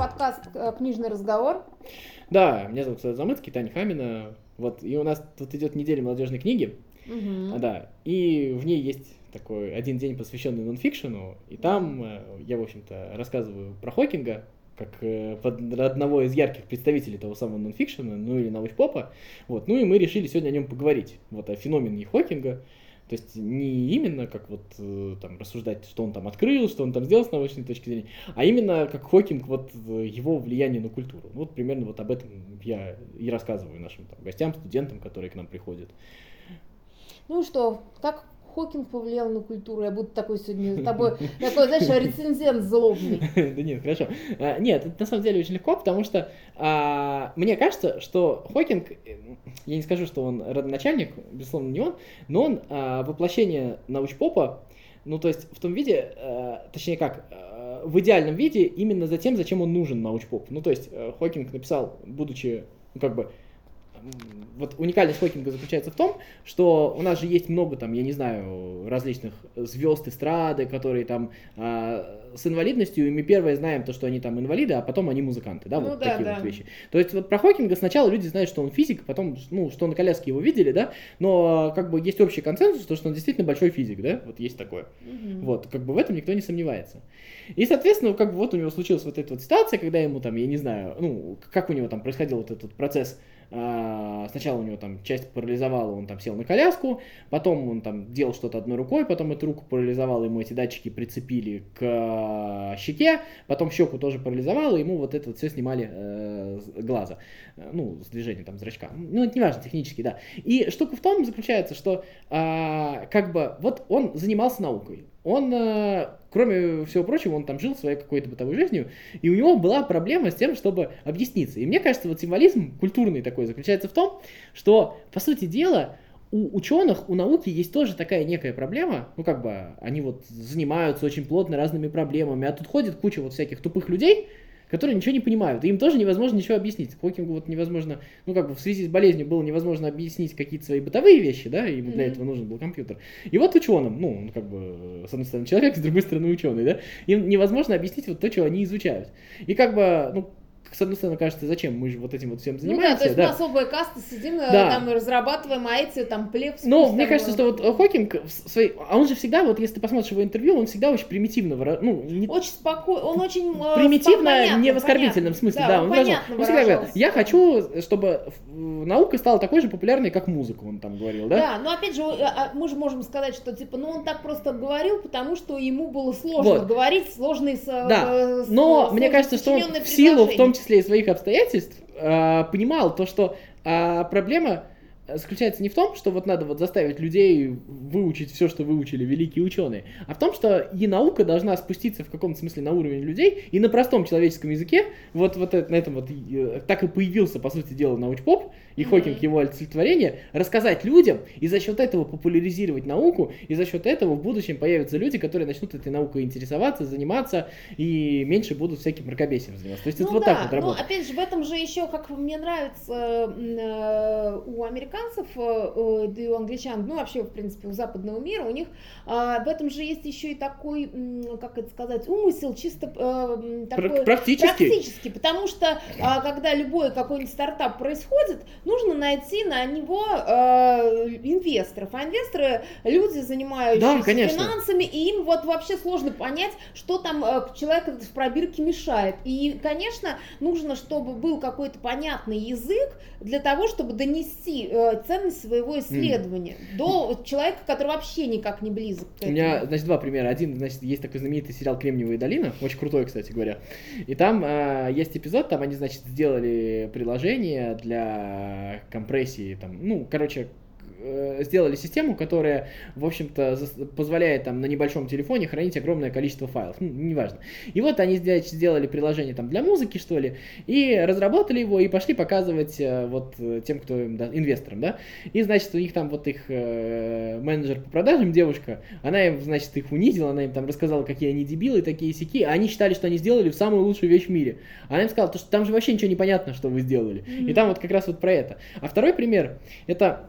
подкаст э, «Книжный разговор». Да, меня зовут Саша Замыцкий, Таня Хамина. Вот, и у нас тут идет неделя молодежной книги. А, да, и в ней есть такой один день, посвященный нонфикшену, и там э, я, в общем-то, рассказываю про Хокинга, как э, под- одного из ярких представителей того самого нонфикшена, ну или научпопа. Вот, ну и мы решили сегодня о нем поговорить, вот о феномене Хокинга. То есть не именно как вот э, там рассуждать, что он там открыл, что он там сделал с научной точки зрения, а именно как Хокинг, вот э, его влияние на культуру. Вот примерно вот об этом я и рассказываю нашим там, гостям, студентам, которые к нам приходят. Ну что, как Хокинг повлиял на культуру? Я буду такой сегодня с тобой, такой, знаешь, рецензент злобный. Да нет, хорошо. А, Нет, это на самом деле очень легко, потому что а, мне кажется, что Хокинг, я не скажу, что он родоначальник, безусловно, не он, но он а, воплощение научпопа, ну то есть в том виде, точнее как, в идеальном виде именно за тем, зачем он нужен научпоп. Ну то есть э, Хокинг написал, будучи, ну как бы, вот уникальность Хокинга заключается в том, что у нас же есть много там, я не знаю, различных звезд эстрады, которые там а, с инвалидностью, и мы первое знаем то, что они там инвалиды, а потом они музыканты, да, Ну вот да, такие да. вот вещи. То есть вот про Хокинга сначала люди знают, что он физик, потом, ну, что на коляске его видели, да, но как бы есть общий консенсус, то, что он действительно большой физик, да, вот есть такое. Мгм. Вот, как бы в этом никто не сомневается. И, соответственно, как бы вот у него случилась вот эта вот ситуация, когда ему там, я не знаю, ну, как у него там происходил вот этот процесс, а, сначала у него там часть парализовала, он там сел на коляску, потом он там делал что-то одной рукой, потом эту руку парализовала, ему эти датчики прицепили к щеке, потом щеку тоже парализовало, ему вот это вот все снимали э, глаза, Э, ну, с движения там зрачка. Ну, это не важно, технически, да. И штука в том заключается, что а, как бы вот он занимался наукой. Он, э, кроме всего прочего, он там жил своей какой-то бытовой жизнью, и у него была проблема с тем, чтобы объясниться. И мне кажется, вот символизм культурный такой заключается в том, что, по сути дела, у ученых, у науки есть тоже такая некая проблема, ну как бы они вот занимаются очень плотно разными проблемами, а тут ходит куча вот всяких тупых людей, которые ничего не понимают, и им тоже невозможно ничего объяснить. Хокингу вот невозможно, ну как бы в связи с болезнью было невозможно объяснить какие-то свои бытовые вещи, да, и ему для Мгм. этого нужен был компьютер. И вот ученым, ну, он как бы, с одной стороны, человек, с другой стороны, ученый, да, им невозможно объяснить вот то, что они изучают. И как бы, ну, с одной стороны, кажется, зачем мы же вот этим вот всем Ну да, занимаемся, то есть мы особые касты сидим, э, Да. там и разрабатываем, а эти там плебс. Ну, мне там, кажется, что вот Хокинг, своей, а он же всегда, вот если ты посмотришь его интервью, он всегда очень примитивно, выра- ну, не Очень спокойно, он очень... э, примитивно, понятно, не в оскорбительном понятно. смысле, Да, да, он он, выражал. Он всегда говорил, я хочу, чтобы наука стала такой же популярной, как музыка, он там говорил, да? Да, но опять же, э, а, мы же можем сказать, что типа, ну он так просто говорил, потому что ему было сложно Вот. говорить сложные с, Да, с- Но с- мне кажется, что он в силу, в том предложения. числе и своих обстоятельств, э, понимал то, что э, проблема заключается не в том, что вот надо вот заставить людей выучить все, что выучили великие ученые, а в том, что и наука должна спуститься в каком-то смысле на уровень людей и на простом человеческом языке, вот, вот это- на этом вот э, так и появился, по сути дела, научпоп, и Мгм. Хокинг его олицетворение, рассказать людям и за счет этого популяризировать науку, и за счет этого в будущем появятся люди, которые начнут этой наукой интересоваться, заниматься, и меньше будут всяким мракобесием заниматься. То есть это Ну вот да, так вот работает. опять же в этом же еще, как мне нравится э, у американцев, э, э, да и у англичан, ну вообще в принципе у западного мира, у них а, в этом же есть еще и такой, как это сказать, умысел чисто э, такой Практически. Практически, потому что а, когда любой какой-нибудь стартап происходит, нужно найти на него инвесторов. А инвесторы люди, занимающиеся Да, конечно. финансами, и им вот вообще сложно понять, что там человеку в пробирке мешает. И, конечно, нужно, чтобы был какой-то понятный язык для того, чтобы донести ценность своего исследования до человека, который вообще никак не близок к У этому. меня, значит, два примера. Один, значит, есть такой знаменитый сериал «Кремниевая долина», очень крутой, кстати говоря. И там э, есть эпизод, там они, значит, сделали приложение для компрессии, там, ну, короче, э, сделали систему, которая, в общем-то, позволяет там на небольшом телефоне хранить огромное количество файлов, ну, неважно. И вот они сделали, приложение там для музыки, что ли, и разработали его, и пошли показывать э, вот э, тем, кто им, да, инвесторам, да, и, значит, у них там вот их э, менеджер по продажам, девушка, она им, значит, их унизила, она им там рассказала, какие они дебилы, такие сики, а они считали, что они сделали самую лучшую вещь в мире. Она им сказала, то, что там же вообще ничего не понятно, что вы сделали. И Мгм. там вот как раз вот про это. А второй пример, это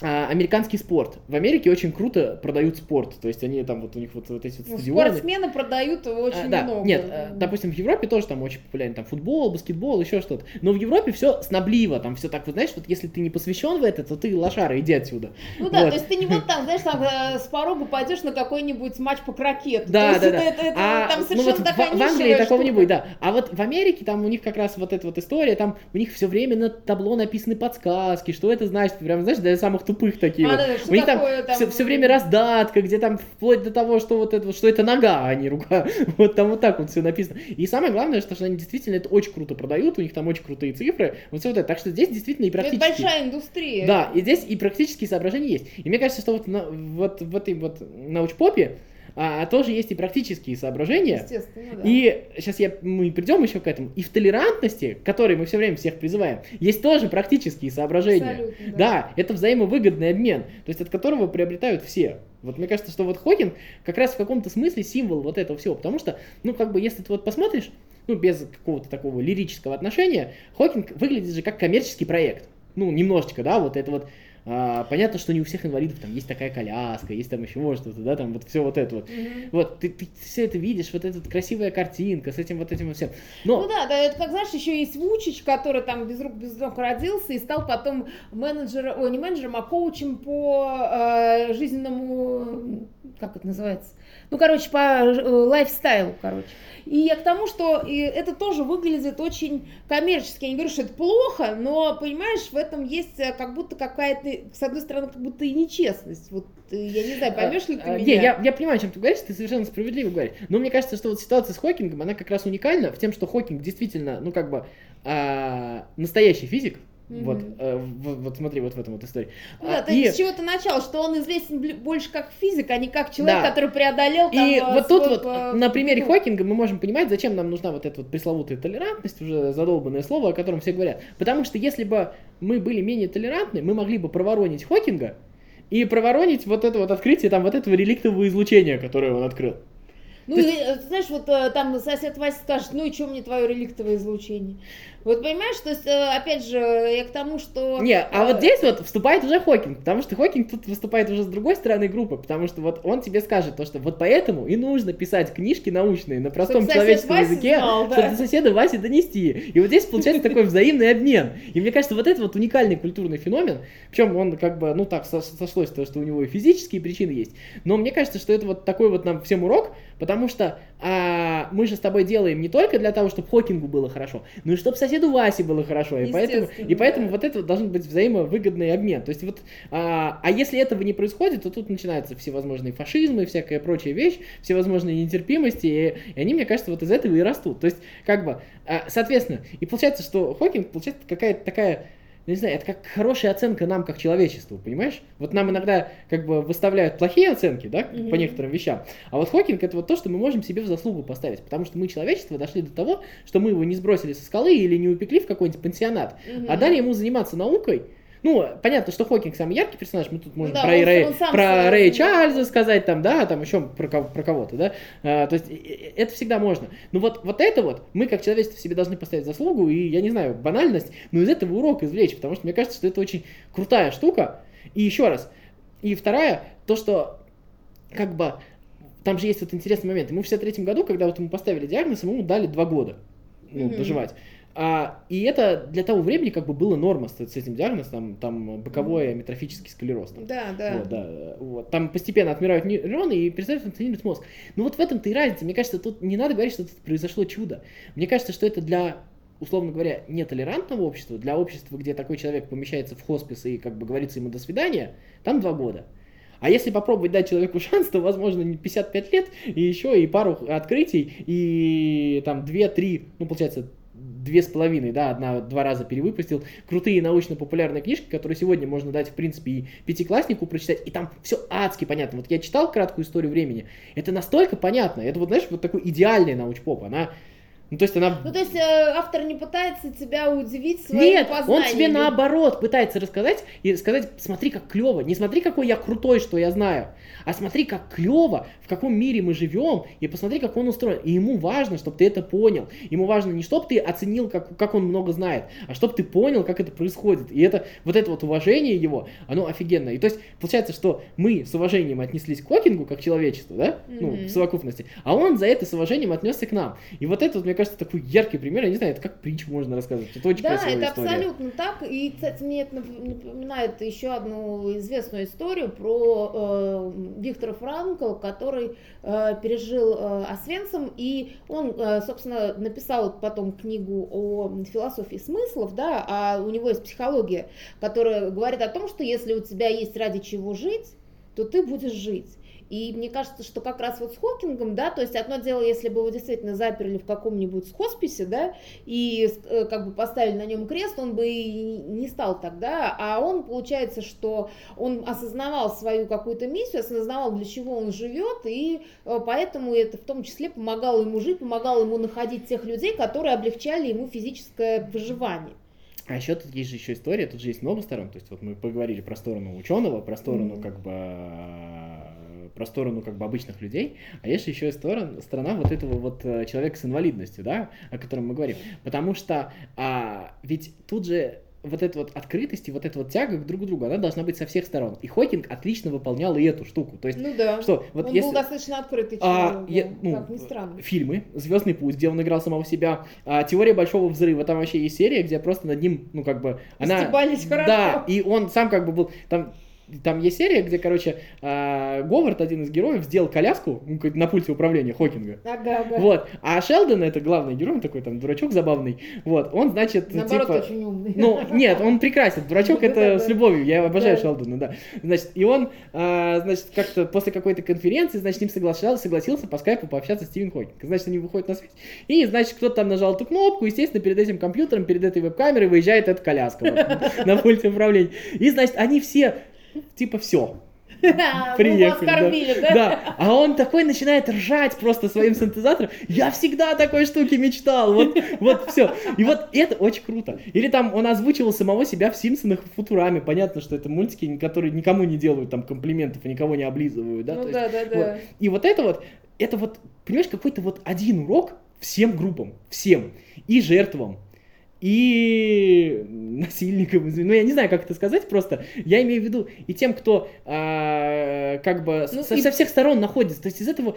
американский спорт. В Америке очень круто продают спорт. То есть они там вот у них вот, вот эти вот Ну, стадионы. спортсмены продают очень А, да, много. нет, э, допустим, в Европе тоже там очень популярен там футбол, баскетбол, еще что-то. Но в Европе все снобливо, там все так, вот знаешь, вот если ты не посвящен в это, то ты лошара, иди отсюда. Ну да, Вот. то есть ты не вот там, знаешь, там э, с порога пойдешь на какой-нибудь матч по крокету. Да, то да, есть да. это, это- это А, там ну совершенно вот такая в, в Англии нишевая такого не штука. будет, да. А вот в Америке там у них как раз вот эта вот история, там у них все время на табло написаны подсказки, что это значит, прям, знаешь, для самых тупых такие А, вот. да, да, что у них там такое там- все, время раздатка, где там вплоть до того, что вот это, что это нога, а не рука. Вот там вот так вот все написано. И самое главное, что, что они действительно это очень круто продают, у них там очень крутые цифры, вот все вот это. Так что здесь действительно и Это практически... большая индустрия. Да, и здесь и практические соображения есть. И мне кажется, что вот, на- вот в этой вот научпопе а, тоже есть и практические соображения. Естественно, да. И сейчас я, мы придем еще к этому. И в толерантности, к которой мы все время всех призываем, есть тоже практические соображения. Абсолютно, да. Да, это взаимовыгодный обмен, то есть от которого приобретают все. Вот мне кажется, что вот Хокинг как раз в каком-то смысле символ вот этого всего, потому что, ну, как бы, если ты вот посмотришь, ну, без какого-то такого лирического отношения, Хокинг выглядит же как коммерческий проект. Ну, немножечко, да, вот это вот а, понятно, что не у всех инвалидов там есть такая коляска, есть там еще что-то, да, там вот все вот это вот. Мгм. Вот, ты, ты все это видишь, вот эта красивая картинка с этим вот этим вот всем. Но, Ну да, да, это как знаешь, еще есть Вучич, который там без рук, без ног родился и стал потом менеджером, ой, не менеджером, а коучем по э, жизненному, как это называется? Ну, короче, по э, лайфстайлу, короче. И я к тому, что это тоже выглядит очень коммерчески. Я не говорю, что это плохо, но, понимаешь, в этом есть э, как будто какая-то, с одной стороны, как будто и нечестность. Вот, э, я не знаю, поймешь ли ты А, меня? Не, я, я понимаю, о чем ты говоришь, ты совершенно справедливо говоришь. Но мне кажется, что вот ситуация с Хокингом, она как раз уникальна в тем, что Хокинг действительно, ну, как бы, а, настоящий физик. Мгм. Вот, э, в- вот смотри, вот в этом вот истории. Ну да, А, то и- с чего-то начал, что он известен больше как физик, а не как человек, Да. который преодолел там И э, вот тут вот э, на примере ну, Хокинга мы можем понимать, зачем нам нужна вот эта вот пресловутая толерантность, уже задолбанное слово, о котором все говорят. Потому что если бы мы были менее толерантны, мы могли бы проворонить Хокинга и проворонить вот это вот открытие там вот этого реликтового излучения, которое он открыл. Ну, и, э, знаешь, вот э, там сосед Вася скажет, ну и что мне твое реликтовое излучение? Вот понимаешь, то есть, э, опять же, я к тому, что... Не, а вот здесь вот вступает уже Хокинг, потому что Хокинг тут выступает уже с другой стороны группы, потому что вот он тебе скажет то, что вот поэтому и нужно писать книжки научные на простом Чтоб сосед человеческом Вася языке, знал, да. чтобы до соседа Васе донести. И вот здесь получается такой взаимный обмен. И мне кажется, вот это вот уникальный культурный феномен, причем он как бы, ну так со- сошлось, то, что у него и физические причины есть, но мне кажется, что это вот такой вот нам всем урок, потому что а, мы же с тобой делаем не только для того, чтобы Хокингу было хорошо, но и чтобы соседу Васе было хорошо. И поэтому, и поэтому да. вот это должен быть взаимовыгодный обмен. То есть вот, а, а если этого не происходит, то тут начинаются всевозможные фашизмы, всякая прочая вещь, всевозможные нетерпимости, и, и они, мне кажется, вот из этого и растут. То есть, как бы, а, соответственно, и получается, что Хокинг, получается какая-то такая ну, не знаю, это как хорошая оценка нам как человечеству, понимаешь? Вот нам иногда как бы выставляют плохие оценки, да, по Мгм. некоторым вещам, а вот Хокинг это вот то, что мы можем себе в заслугу поставить, потому что мы, человечество, дошли до того, что мы его не сбросили со скалы или не упекли в какой-нибудь пансионат, Мгм. а дали ему заниматься наукой. Ну, понятно, что Хокинг самый яркий персонаж, мы тут можем да, про, он- Рэй, он сам про свой- Рэя Чарльза сказать, там, да, там еще про, кого- про кого-то, да, А, то есть это всегда можно. Но вот, вот это вот мы как человечество себе должны поставить заслугу, и, я не знаю, банальность, но из этого урок извлечь, потому что мне кажется, что это очень крутая штука. И еще раз, и вторая, то, что как бы там же есть вот интересный момент. Ему в 63 году, когда вот ему поставили диагноз, ему дали два года ну, Мгм. доживать. А, и это для того времени как бы было норма с, с этим диагнозом, там, там боковой амитрофический склероз. Там. Да, да. Вот, да, вот. Там постепенно отмирают нейроны и перестает функционировать мозг. Ну вот в этом-то и разница. Мне кажется, тут не надо говорить, что тут произошло чудо. Мне кажется, что это для условно говоря, нетолерантного общества, для общества, где такой человек помещается в хоспис и как бы говорится ему до свидания, там два года. А если попробовать дать человеку шанс, то, возможно, не 55 лет, и еще и пару открытий, и там 2-3, ну, получается, две с половиной, да, одна, два раза перевыпустил, крутые научно-популярные книжки, которые сегодня можно дать, в принципе, и пятикласснику прочитать, и там все адски понятно. Вот я читал краткую историю времени, это настолько понятно, это вот, знаешь, вот такой идеальный научпоп, она Ну, то есть она... Ну, то есть э, автор не пытается тебя удивить своим Нет, он познаниями. тебе наоборот пытается рассказать и сказать, смотри, как клево. Не смотри, какой я крутой, что я знаю, а смотри, как клево, в каком мире мы живем, и посмотри, как он устроен. И ему важно, чтобы ты это понял. Ему важно не чтобы ты оценил, как, как он много знает, а чтобы ты понял, как это происходит. И это вот это вот уважение его, оно офигенное. И то есть получается, что мы с уважением отнеслись к Хокингу как человечеству, да, ну, Мгм. в совокупности, а он за это с уважением отнесся к нам. И вот это, вот, мне кажется, такой яркий пример, я не знаю, это как притчу можно рассказывать. Это очень Да, это история. абсолютно так. И, кстати, мне это нап- напоминает еще одну известную историю про э, Виктора Франкла, который э, пережил э, Освенцим, и он, э, собственно, написал потом книгу о философии смыслов, да, а у него есть психология, которая говорит о том, что если у тебя есть ради чего жить, то ты будешь жить. И мне кажется, что как раз вот с Хокингом, да, то есть одно дело, если бы его действительно заперли в каком-нибудь хосписе, да, и э, как бы поставили на нем крест, он бы и не стал тогда, а он, получается, что он осознавал свою какую-то миссию, осознавал, для чего он живет, и э, поэтому это в том числе помогало ему жить, помогало ему находить тех людей, которые облегчали ему физическое выживание. А еще тут есть же еще история, тут же есть много сторон. То есть вот мы поговорили про сторону ученого, про сторону Мгм. как бы э, про сторону как бы обычных людей, а есть еще и сторона, сторона вот этого вот э, человека с инвалидностью, да, о котором мы говорим. Потому что а, ведь тут же вот эта вот открытость и вот эта вот тяга к друг другу, она должна быть со всех сторон. И Хокинг отлично выполнял и эту штуку. То есть, Ну да. что, вот он если... был достаточно открытый А, человек, я- да, ну, как ни странно. фильмы, Звездный путь, где он играл самого себя, а, Теория большого взрыва, там вообще есть серия, где просто над ним, ну как бы, она, Стебались хорошо. да, и он сам как бы был, там, там есть серия, где, короче, а, Говард, один из героев, сделал коляску ну, на пульте управления Хокинга. Ага, ага. Вот, а Шелдон, это главный герой, он такой там дурачок забавный, вот, он, значит, Наоборот, типа... очень умный. Ну, нет, он прекрасен. Дурачок это с любовью. Я обожаю. Шелдона, да. Значит, и он, а, значит, как-то после какой-то конференции, значит, с ним соглашался, согласился по скайпу пообщаться с Стивен Хокинг. Значит, они выходят на связь. И, значит, кто-то там нажал эту кнопку, естественно, перед этим компьютером, перед этой веб-камерой выезжает эта коляска на пульте управления. И, значит, они все, типа, все. Приехали, Приехали, да. да? Да, а он такой начинает ржать просто своим синтезатором. Я всегда о такой штуке мечтал. Вот, вот все. И вот это очень круто. Или там он озвучивал самого себя в Симпсонах и Футураме. Понятно, что это мультики, которые никому не делают там комплиментов и никого не облизывают. Да? Ну То есть да, да, да. вот. И вот это вот, это вот, понимаешь, какой-то вот один урок всем группам, всем. И жертвам, и насильникам, извини. ну я не знаю, как это сказать просто, я имею в виду и тем, кто а, как бы Ну, со, и- со всех сторон находится, то есть из этого,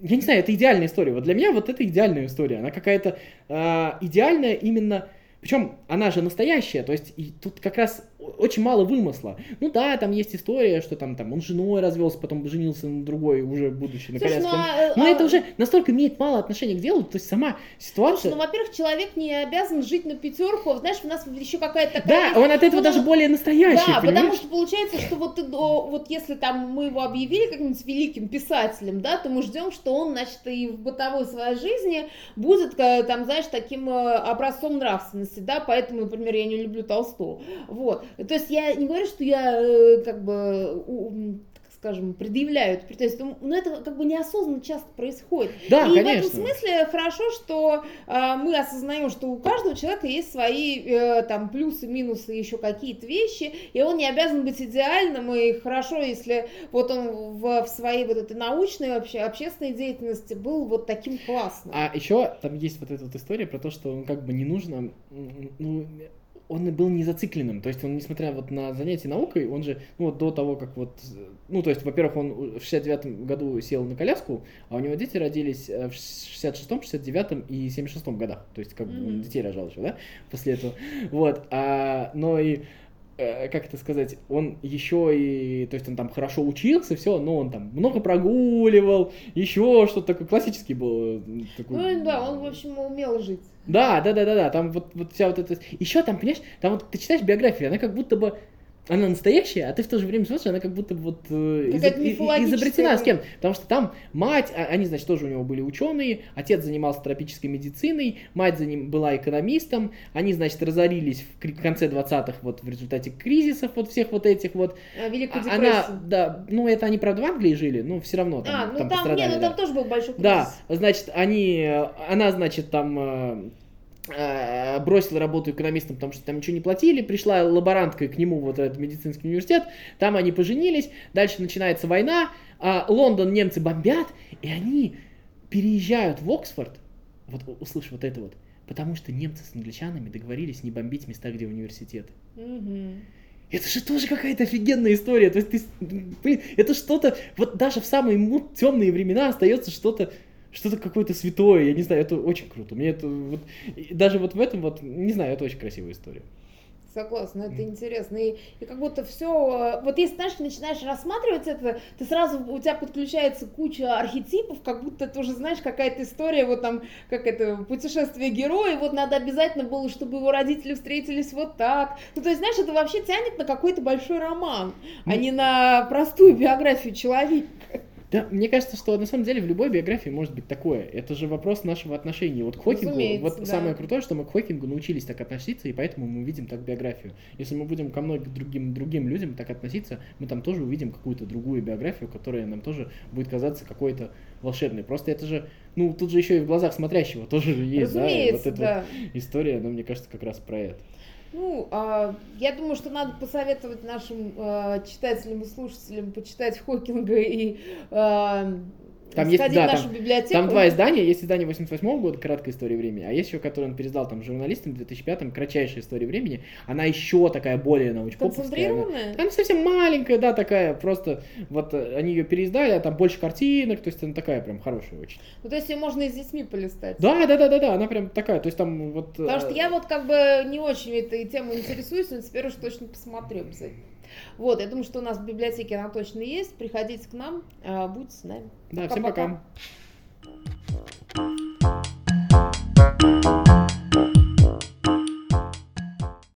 я не знаю, это идеальная история, вот для меня вот это идеальная история, она какая-то а, идеальная именно, причем она же настоящая, то есть и тут как раз очень мало вымысла. Ну да, там есть история, что там, там он с женой развелся, потом женился на другой, уже будучи на Слушай, коляске. ну, а, Но а, это уже настолько имеет мало отношения к делу, то есть сама ситуация... Слушай, ну, во-первых, человек не обязан жить на пятерку. Знаешь, у нас еще какая-то такая... Да, он от этого ну, даже более настоящий, Да, понимаешь? потому что получается, что вот, до- вот если там мы его объявили каким-нибудь великим писателем, да, то мы ждем, что он, значит, и в бытовой своей жизни будет, э, там, знаешь, таким э, образцом нравственности, да, поэтому, например, я не люблю Толстого. Вот. То есть я не говорю, что я э, как бы скажем, предъявляют претензии, но это как бы неосознанно часто происходит. Да, и конечно. в этом смысле хорошо, что а, мы осознаем, что у каждого человека есть свои э, там плюсы, минусы, еще какие-то вещи, и он не обязан быть идеальным, и хорошо, если вот он в, в своей вот этой научной вообще общественной деятельности был вот таким классным. А еще там есть вот эта вот история про то, что он как бы не нужно, ну, он был не зацикленным, то есть он, несмотря вот на занятия наукой, он же, ну, вот до того, как вот, ну, то есть, во-первых, он в 69-м году сел на коляску, а у него дети родились э, в 66-м, 69-м и 76-м годах, то есть, как Мгм. детей рожал еще, да, после этого, вот, а, но и как это сказать, он еще и, то есть он там хорошо учился, все, но он там много прогуливал, еще что-то такое, классический был. э, Такой, Ну да, он, в общем, умел жить. Да, да, да, да, да, там вот, вот вся вот эта... Еще там, понимаешь, там вот ты читаешь биографию, она как будто бы, она настоящая, а ты в то же время смотришь, она как будто вот э, изоб- изобретена с кем Потому что там мать, а- они, значит, тоже у него были ученые, отец занимался тропической медициной, мать за ним была экономистом, они, значит, разорились в конце 20-х вот в результате кризисов вот всех вот этих вот. А, Великую А- депрессию. Она, да, ну это они, правда, в Англии жили, но все равно там, а, ну там там, не, пострадали, ну да. там тоже был большой кризис. Да, значит, они, э, она, значит, там э, бросила работу экономистом, потому что там ничего не платили, пришла лаборанткой к нему вот этот медицинский университет, там они поженились, дальше начинается война, а Лондон немцы бомбят, и они переезжают в Оксфорд, вот услышь вот это вот, потому что немцы с англичанами договорились не бомбить места, где университеты. Это же тоже какая-то офигенная история. То есть ты, блин, это что-то, вот даже в самые темные времена остается что-то, что-то какое-то святое. Я не знаю, это очень круто. Мне это вот, даже вот в этом вот, не знаю, это очень красивая история. Согласна, это интересно. И, и как будто все. Вот если, знаешь, начинаешь рассматривать это, ты сразу у тебя подключается куча архетипов, как будто ты уже знаешь, какая-то история, вот там, как это, путешествие героя, вот надо обязательно было, чтобы его родители встретились вот так. Ну, то есть, знаешь, это вообще тянет на какой-то большой роман, а не на простую биографию человека. Да, мне кажется, что на самом деле в любой биографии может быть такое. Это же вопрос нашего отношения. Вот к Хокингу, Разумеется, вот да. самое крутое, что мы к Хокингу научились так относиться, и поэтому мы увидим так биографию. Если мы будем ко многим другим, другим людям так относиться, мы там тоже увидим какую-то другую биографию, которая нам тоже будет казаться какой-то волшебной. Просто это же, ну, тут же еще и в глазах смотрящего тоже же есть, да, и Разумеется, вот эта да. история, она, мне кажется, как раз про это. Ну, а, я думаю, что надо посоветовать нашим а, читателям и слушателям почитать Хокинга и а, Там есть- да, нашу там- библиотеку. Там два издания, есть издание 88 года, краткая история времени, а есть еще, которое он пересдал там журналистам в 2005 кратчайшая история времени. Она еще такая более научпоповская. она- Концентрированная? Она совсем маленькая, да, такая, просто вот э, они ее переиздали, а там больше картинок, то есть она такая прям хорошая очень. Ну, то есть ее можно и с детьми полистать. Да, да, да, да, да, она прям такая, то есть там вот... Потому что э, я вот как бы не очень этой темой интересуюсь, но теперь уж точно посмотрю обязательно. Вот, я думаю, что у нас в библиотеке она точно есть. Приходите к нам, а, будьте с нами. Да, пока, всем пока. пока.